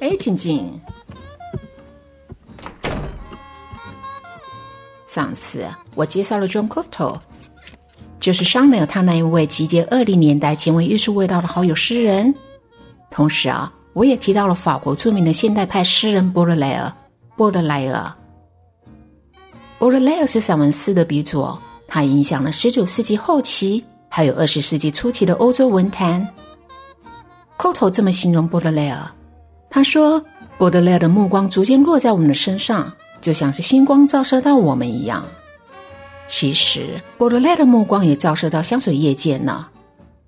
哎，静静，上次我介绍了 John Cotto，就是上面有他那一位集结二零年代前卫艺术味道的好友诗人。同时啊，我也提到了法国著名的现代派诗人波德莱尔。波德莱尔，波德莱尔是散文诗的鼻祖，他影响了十九世纪后期还有二十世纪初期的欧洲文坛。寇头这么形容波德莱尔。他说：“波德莱尔的目光逐渐落在我们的身上，就像是星光照射到我们一样。其实，波德莱尔的目光也照射到香水业界呢。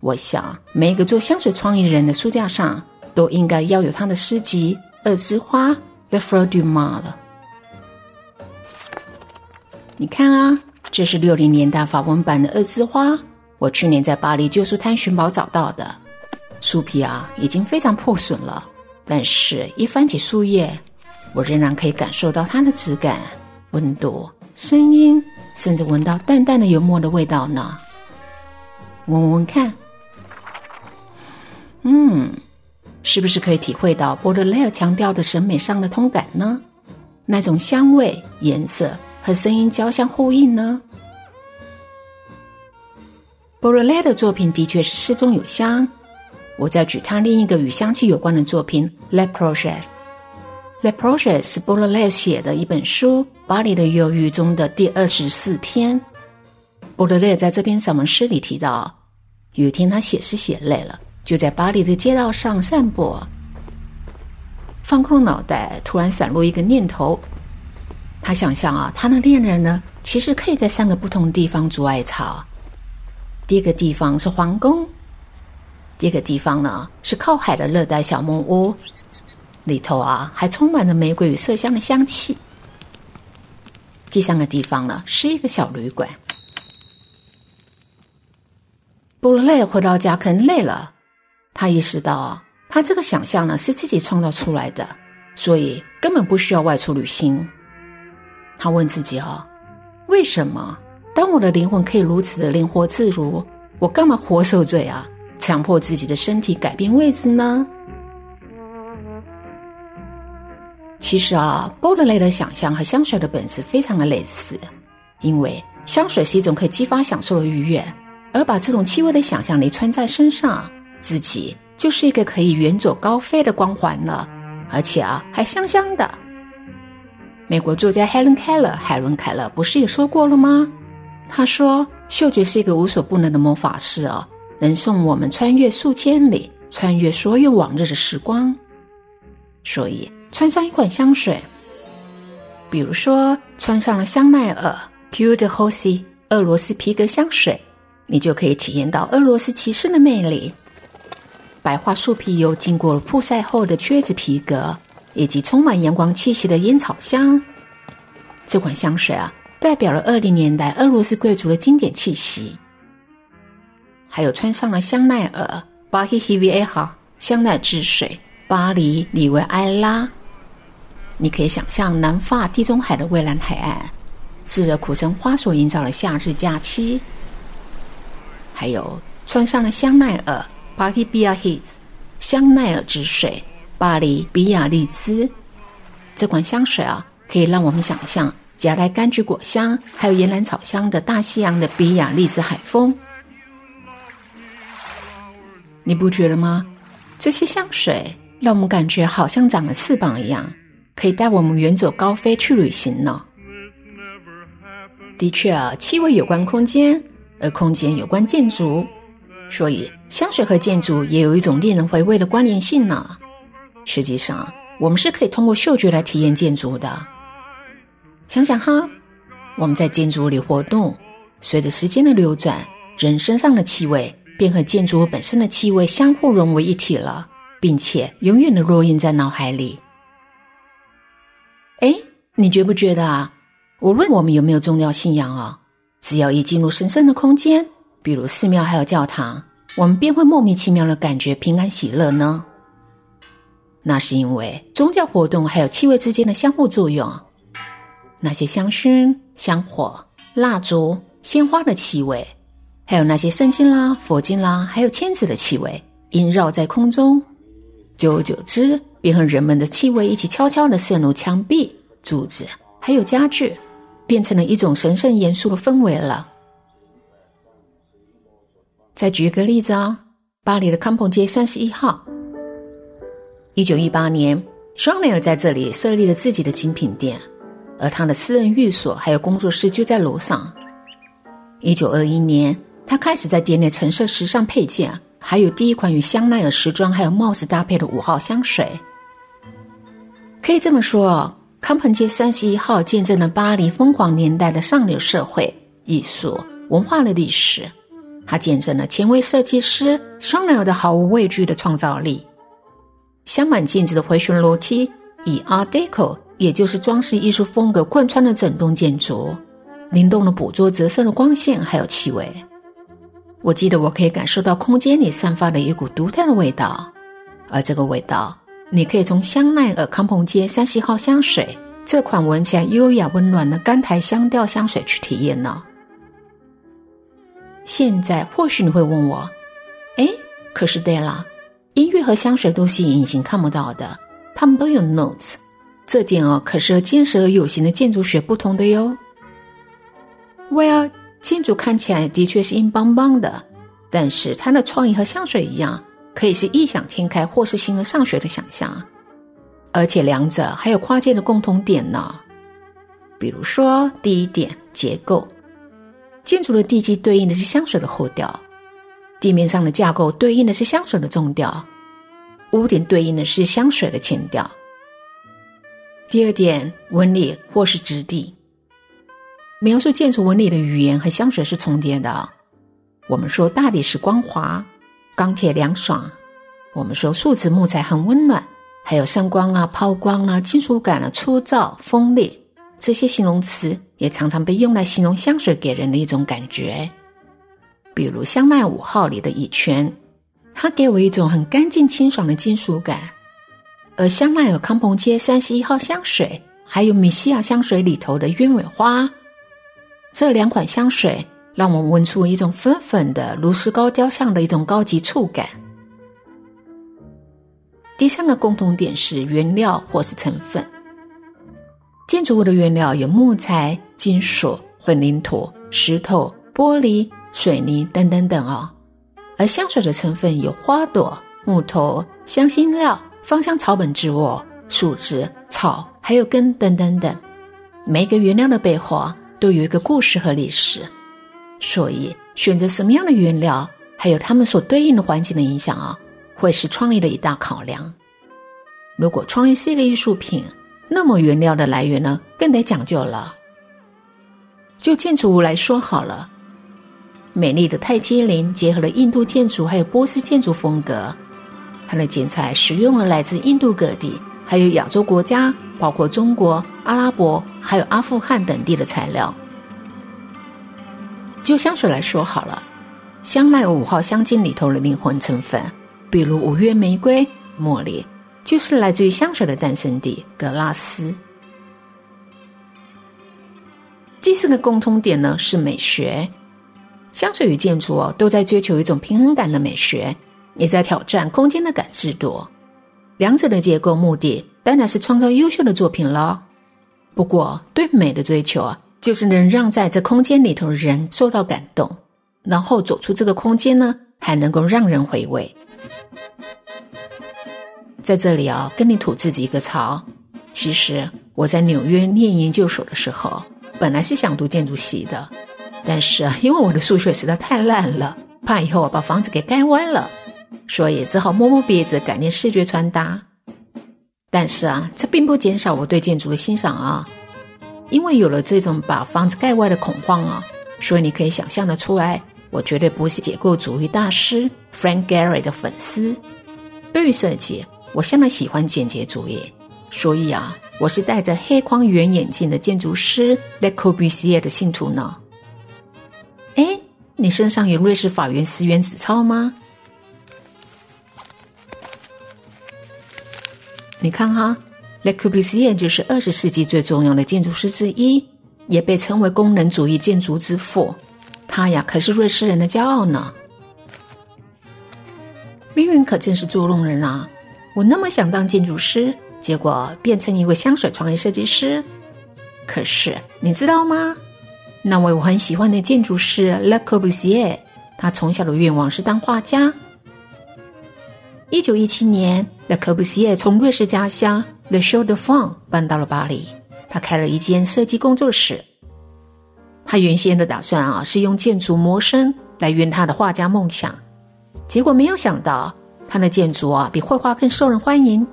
我想，每一个做香水创意人的书架上都应该要有他的诗集《二枝花》（Le Fleur du Mal） 了。你看啊，这是六零年代法文版的《二枝花》，我去年在巴黎旧书摊寻宝找到的。树皮啊，已经非常破损了。”但是，一翻起树叶，我仍然可以感受到它的质感、温度、声音，甚至闻到淡淡的油墨的味道呢。闻闻看，嗯，是不是可以体会到波德莱尔强调的审美上的通感呢？那种香味、颜色和声音交相呼应呢？波德莱尔的作品的确是诗中有香。我再举他另一个与香气有关的作品《Le Projet》。《Le Projet》是波德莱写的一本书《巴黎的忧郁》中的第二十四篇。波德莱在这篇散文诗里提到，有一天他写诗写累了，就在巴黎的街道上散步，放空脑袋，突然闪入一个念头。他想象啊，他的恋人呢，其实可以在三个不同地方筑爱巢。第一个地方是皇宫。这个地方呢是靠海的热带小木屋，里头啊还充满着玫瑰与麝香的香气。第三个地方呢是一个小旅馆。布鲁雷回到家可能累了，他意识到他这个想象呢是自己创造出来的，所以根本不需要外出旅行。他问自己啊，为什么当我的灵魂可以如此的灵活自如，我干嘛活受罪啊？强迫自己的身体改变位置呢？其实啊，波德雷的想象和香水的本质非常的类似，因为香水是一种可以激发享受的愉悦，而把这种气味的想象力穿在身上，自己就是一个可以远走高飞的光环了，而且啊，还香香的。美国作家 Helen Keller 海伦凯勒不是也说过了吗？他说，嗅觉是一个无所不能的魔法师哦。能送我们穿越数千里，穿越所有往日的时光。所以，穿上一款香水，比如说穿上了香奈儿 Pure de Rossi 俄罗斯皮革香水，你就可以体验到俄罗斯骑士的魅力。白桦树皮油经过了曝晒后的靴子皮革，以及充满阳光气息的烟草香。这款香水啊，代表了二零年代俄罗斯贵族的经典气息。还有穿上了香奈儿巴希 h 维 v 哈香奈之水巴黎里维埃拉，你可以想象南法地中海的蔚蓝海岸，炙热苦橙花所营造的夏日假期。还有穿上了香奈儿巴希比亚 his 香奈儿之水巴黎比亚利兹，这款香水啊，可以让我们想象夹带柑橘果香还有岩兰草香的大西洋的比亚利兹海风。你不觉得吗？这些香水让我们感觉好像长了翅膀一样，可以带我们远走高飞去旅行呢。的确啊，气味有关空间，而空间有关建筑，所以香水和建筑也有一种令人回味的关联性呢。实际上，我们是可以通过嗅觉来体验建筑的。想想哈，我们在建筑里活动，随着时间的流转，人身上的气味。便和建筑物本身的气味相互融为一体了，并且永远的烙印在脑海里。哎，你觉不觉得啊？无论我们有没有宗教信仰啊，只要一进入神圣的空间，比如寺庙还有教堂，我们便会莫名其妙的感觉平安喜乐呢。那是因为宗教活动还有气味之间的相互作用。那些香薰、香火、蜡烛、鲜花的气味。还有那些圣经啦、佛经啦，还有签子的气味，萦绕在空中，久而久之，便和人们的气味一起悄悄地渗入墙壁、柱子，还有家具，变成了一种神圣严肃的氛围了。再举一个例子啊，巴黎的康朋街三十一号，一九一八年，双雷尔在这里设立了自己的精品店，而他的私人寓所还有工作室就在楼上。一九二一年，他开始在店内陈设时尚配件，还有第一款与香奈儿时装还有帽子搭配的五号香水。可以这么说，康朋街三十一号见证了巴黎疯狂年代的上流社会、艺术、文化的历史。它见证了前卫设计师双奈尔的毫无畏惧的创造力。镶满镜子的回旋楼梯，以 Art Deco，也就是装饰艺术风格贯穿了整栋建筑，灵动的捕捉折射的光线还有气味。我记得我可以感受到空间里散发的一股独特的味道，而这个味道，你可以从香奈儿康朋街三十号香水这款闻起来优雅温暖的干台香调香水去体验呢。现在或许你会问我，哎，可是对了，音乐和香水都是隐形看不到的，它们都有 notes，这点哦可是和坚实而有形的建筑学不同的哟。Well，建筑看起来的确是硬邦邦的，但是它的创意和香水一样，可以是异想天开或是形而上学的想象，而且两者还有跨界的共同点呢。比如说第一点，结构。建筑的地基对应的是香水的后调，地面上的架构对应的是香水的中调，屋顶对应的是香水的前调。第二点，纹理或是质地，描述建筑纹理的语言和香水是重叠的。我们说大理石光滑，钢铁凉爽；我们说树脂木材很温暖，还有闪光啊、抛光啊、金属感啊、粗糙锋利。这些形容词也常常被用来形容香水给人的一种感觉，比如香奈五号里的乙醛，它给我一种很干净清爽的金属感；而香奈儿康朋街三十一号香水，还有米西亚香水里头的鸢尾花，这两款香水让我们闻出一种粉粉的如石膏雕像的一种高级触感。第三个共同点是原料或是成分。建筑物的原料有木材、金属、混凝土、石头、玻璃、水泥等等等哦。而香水的成分有花朵、木头、香辛料、芳香草本植物、树枝、草，还有根等等等。每一个原料的背后，都有一个故事和历史。所以，选择什么样的原料，还有它们所对应的环境的影响啊，会是创意的一大考量。如果创意是一个艺术品，那么原料的来源呢，更得讲究了。就建筑物来说好了，美丽的泰姬陵结合了印度建筑还有波斯建筑风格，它的剪裁使用了来自印度各地，还有亚洲国家，包括中国、阿拉伯还有阿富汗等地的材料。就香水来说好了，香奈儿五号香精里头的灵魂成分，比如五月玫瑰、茉莉。就是来自于香水的诞生地格拉斯。第四个共通点呢是美学，香水与建筑哦都在追求一种平衡感的美学，也在挑战空间的感知度。两者的结构目的当然是创造优秀的作品了。不过对美的追求啊，就是能让在这空间里头的人受到感动，然后走出这个空间呢，还能够让人回味。在这里啊，跟你吐自己一个槽。其实我在纽约念研究所的时候，本来是想读建筑系的，但是，因为我的数学实在太烂了，怕以后我把房子给盖歪了，所以只好摸摸鼻子改念视觉传达。但是啊，这并不减少我对建筑的欣赏啊，因为有了这种把房子盖歪的恐慌啊，所以你可以想象的出来，我绝对不是结构主义大师 Frank Gehry 的粉丝。对于设计。我向来喜欢简洁主义，所以啊，我是戴着黑框圆眼镜的建筑师 Le c o b u s i e r 的信徒呢。哎，你身上有瑞士法院十元纸钞吗？你看哈，Le Corbusier 就是二十世纪最重要的建筑师之一，也被称为功能主义建筑之父。他呀，可是瑞士人的骄傲呢。命运可真是捉弄人啊！我那么想当建筑师，结果变成一位香水创意设计师。可是你知道吗？那位我很喜欢的建筑师 Le Corbusier，他从小的愿望是当画家。一九一七年，Le Corbusier 从瑞士家乡 Le Chaux de Fonds 搬到了巴黎，他开了一间设计工作室。他原先的打算啊，是用建筑谋生来圆他的画家梦想。结果没有想到，他的建筑啊比绘画更受人欢迎。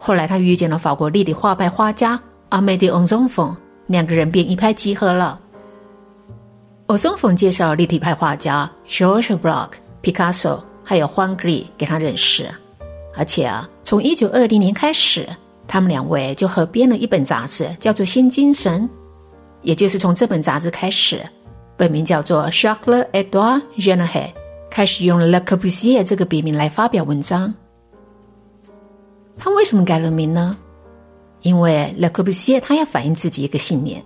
后来他遇见了法国立体画派画家阿梅迪翁松冯，两个人便一拍即合了。翁松冯介绍立体派画家 George Bloch、Picasso 还有 Juan g r i 给他认识，而且啊，从一九二零年开始，他们两位就合编了一本杂志，叫做《新精神》。也就是从这本杂志开始，本名叫做 Charles Edouard g e n e h e 开始用 Le Corbusier 这个笔名来发表文章。他为什么改了名呢？因为 Le Corbusier 他要反映自己一个信念，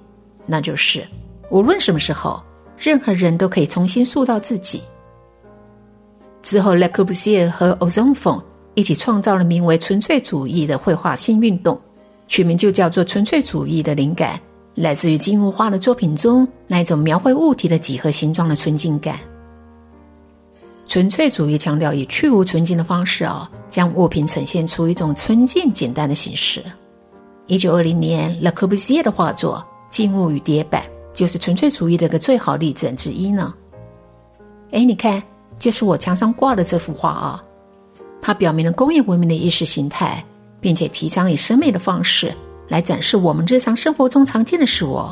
那就是无论什么时候，任何人都可以重新塑造自己。之后，Le Corbusier 和 Ozonfon 一起创造了名为“纯粹主义”的绘画新运动，取名就叫做“纯粹主义”的灵感来自于静物画的作品中那一种描绘物体的几何形状的纯净感。纯粹主义强调以去无纯净的方式啊，将物品呈现出一种纯净简单的形式。一九二零年，Le Corbusier 的画作《静物与叠板》就是纯粹主义的个最好例证之一呢。哎，你看，就是我墙上挂的这幅画啊，它表明了工业文明的意识形态，并且提倡以审美的方式来展示我们日常生活中常见的事物，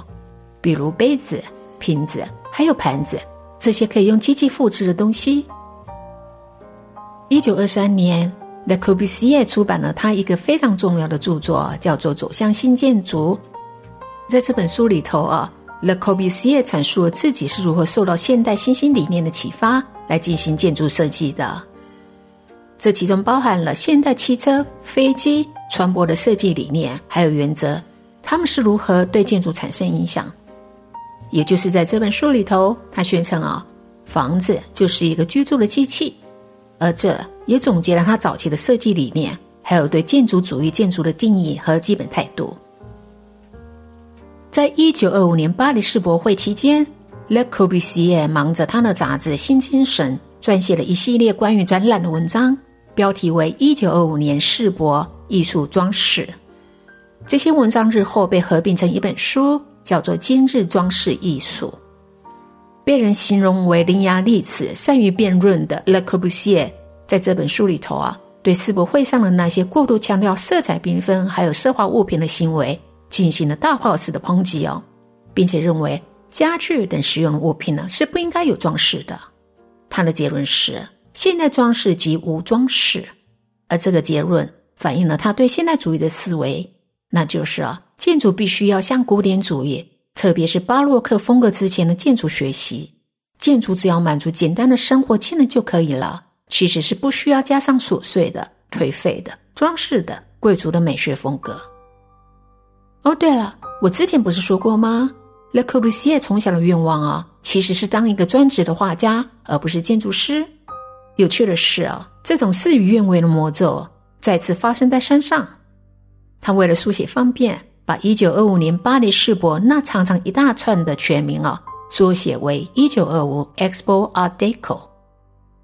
比如杯子、瓶子，还有盘子，这些可以用机器复制的东西。一九二三年，Le Corbusier 出版了他一个非常重要的著作，叫做《走向新建筑》。在这本书里头啊，Le Corbusier 阐述了自己是如何受到现代新兴理念的启发来进行建筑设计的。这其中包含了现代汽车、飞机、船舶的设计理念还有原则，他们是如何对建筑产生影响。也就是在这本书里头，他宣称啊，房子就是一个居住的机器。而这也总结了他早期的设计理念，还有对建筑主义建筑的定义和基本态度。在一九二五年巴黎世博会期间，Le Corbusier 忙着他的杂志《新精神》，撰写了一系列关于展览的文章，标题为《一九二五年世博艺术装饰》。这些文章日后被合并成一本书，叫做《今日装饰艺术》。被人形容为伶牙俐齿、善于辩论的 Le Corbusier，在这本书里头啊，对世博会上的那些过度强调色彩缤纷还有奢华物品的行为进行了大炮式的抨击哦，并且认为家具等实用的物品呢是不应该有装饰的。他的结论是：现代装饰即无装饰，而这个结论反映了他对现代主义的思维，那就是啊，建筑必须要向古典主义。特别是巴洛克风格之前的建筑学习，建筑只要满足简单的生活机能就可以了，其实是不需要加上琐碎的、颓废的、装饰的、贵族的美学风格。哦，对了，我之前不是说过吗？Le Corbusier 从小的愿望啊，其实是当一个专职的画家，而不是建筑师。有趣的是啊，这种事与愿违的魔咒再次发生在山上。他为了书写方便。把一九二五年巴黎世博那长长一大串的全名啊，缩写为一九二五 Expo Art Deco。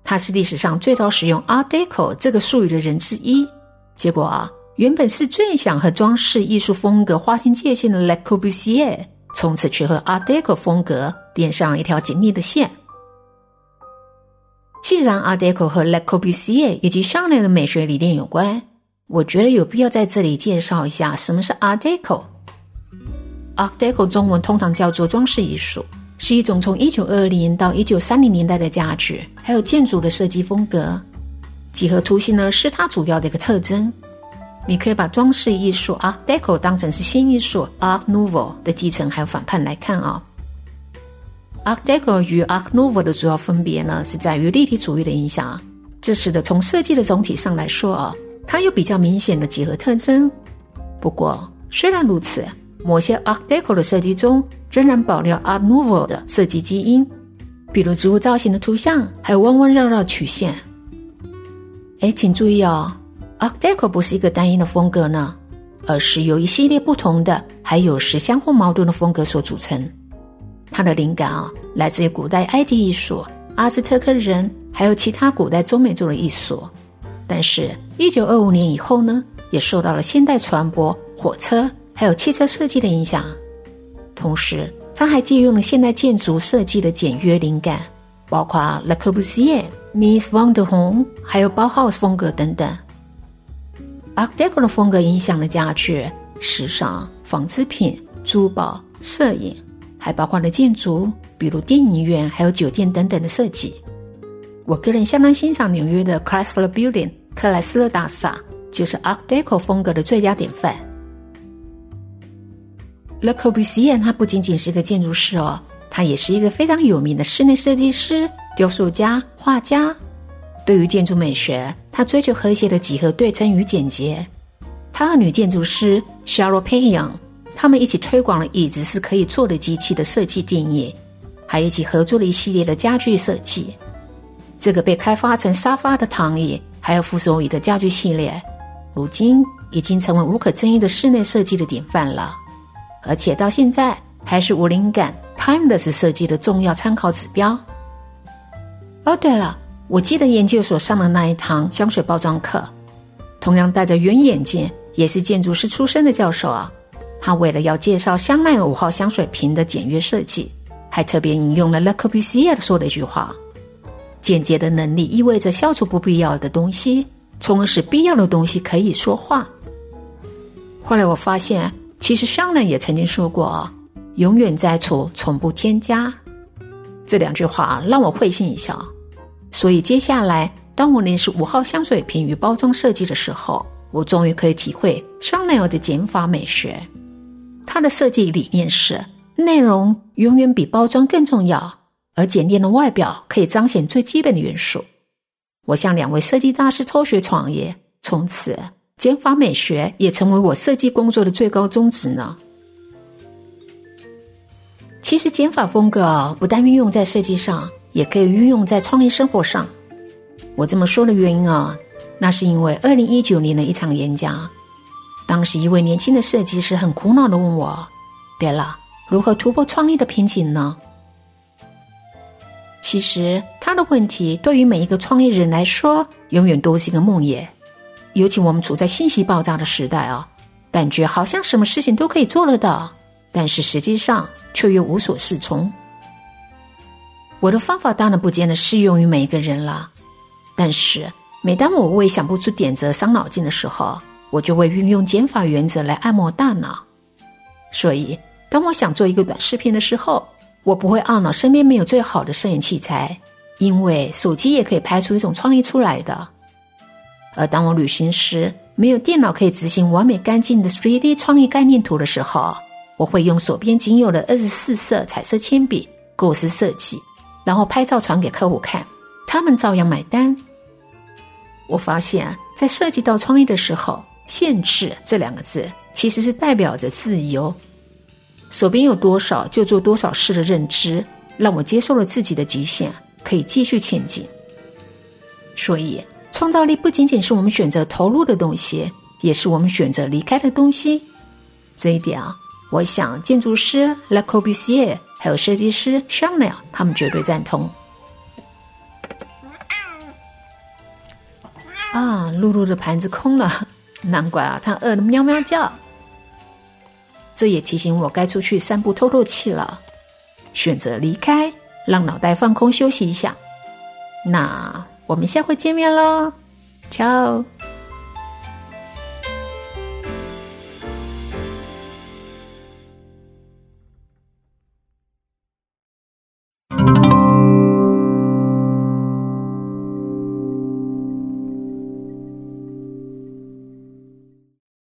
他是历史上最早使用 Art Deco 这个术语的人之一。结果啊，原本是最想和装饰艺术风格划清界限的 Le Corbusier，从此却和 Art Deco 风格连上一条紧密的线。既然 Art Deco 和 Le Corbusier 以及上列的美学理念有关。我觉得有必要在这里介绍一下什么是 Art Deco。Art Deco 中文通常叫做装饰艺术，是一种从一九二零到一九三零年代的家具还有建筑的设计风格。几何图形呢是它主要的一个特征。你可以把装饰艺术 Art Deco 当成是新艺术 Art Nouveau 的继承还有反叛来看啊。Art Deco 与 Art Nouveau 的主要分别呢是在于立体主义的影响，这使得从设计的总体上来说啊。它有比较明显的几何特征，不过虽然如此，某些 Art Deco 的设计中仍然保留 Art Nouveau 的设计基因，比如植物造型的图像，还有弯弯绕绕曲线。哎，请注意哦，Art Deco 不是一个单一的风格呢，而是由一系列不同的，还有时相互矛盾的风格所组成。它的灵感啊，来自于古代埃及艺术、阿兹特克人，还有其他古代中美洲的艺术。但是，一九二五年以后呢，也受到了现代船舶、火车还有汽车设计的影响。同时，他还借用了现代建筑设计的简约灵感，包括 Le Corbusier、Mies van der Rohe，还有 Bauhaus 风格等等。Art Deco 的风格影响了家具、时尚、纺织品、珠宝、摄影，还包括了建筑，比如电影院、还有酒店等等的设计。我个人相当欣赏纽约的 Chrysler Building 克莱斯勒大厦，就是 Art Deco 风格的最佳典范。Le Corbusier 他不仅仅是一个建筑师哦，他也是一个非常有名的室内设计师、雕塑家、画家。对于建筑美学，他追求和谐的几何对称与简洁。他和女建筑师 Charlotte p a y o n 他们一起推广了椅子是可以坐的机器的设计定义，还一起合作了一系列的家具设计。这个被开发成沙发的躺椅，还有扶手椅的家具系列，如今已经成为无可争议的室内设计的典范了。而且到现在还是无灵感 （timeless） 设计的重要参考指标。哦，对了，我记得研究所上的那一堂香水包装课，同样戴着圆眼镜，也是建筑师出身的教授啊。他为了要介绍香奈儿五号香水瓶的简约设计，还特别引用了 Le Corbusier 说的一句话：“简洁的能力意味着消除不必要的东西，从而使必要的东西可以说话。”后来我发现。其实商人也曾经说过：“永远在除，从不添加。”这两句话让我会心一笑。所以接下来，当我认识五号香水瓶与包装设计的时候，我终于可以体会香奈儿的减法美学。它的设计理念是：内容永远比包装更重要，而简练的外表可以彰显最基本的元素。我向两位设计大师偷学创业，从此。减法美学也成为我设计工作的最高宗旨呢。其实减法风格不但运用在设计上，也可以运用在创意生活上。我这么说的原因啊，那是因为二零一九年的一场演讲，当时一位年轻的设计师很苦恼的问我：“对了，如何突破创意的瓶颈呢？”其实他的问题对于每一个创意人来说，永远都是一个梦魇。尤其我们处在信息爆炸的时代啊，感觉好像什么事情都可以做得到，但是实际上却又无所适从。我的方法当然不见得适用于每一个人了，但是每当我为想不出点子伤脑筋的时候，我就会运用减法原则来按摩大脑。所以，当我想做一个短视频的时候，我不会懊恼身边没有最好的摄影器材，因为手机也可以拍出一种创意出来的。而当我旅行时没有电脑可以执行完美干净的 3D 创意概念图的时候，我会用手边仅有的二十四色彩色铅笔构思设计，然后拍照传给客户看，他们照样买单。我发现，在涉及到创意的时候，“限制”这两个字其实是代表着自由，手边有多少就做多少事的认知，让我接受了自己的极限，可以继续前进。所以。创造力不仅仅是我们选择投入的东西，也是我们选择离开的东西。这一点啊，我想建筑师 Le Corbusier 还有设计师 Chanel 他们绝对赞同。啊，露露的盘子空了，难怪啊，它饿得喵喵叫。这也提醒我该出去散步透透气了，选择离开，让脑袋放空休息一下。那。我们下回见面喽瞧。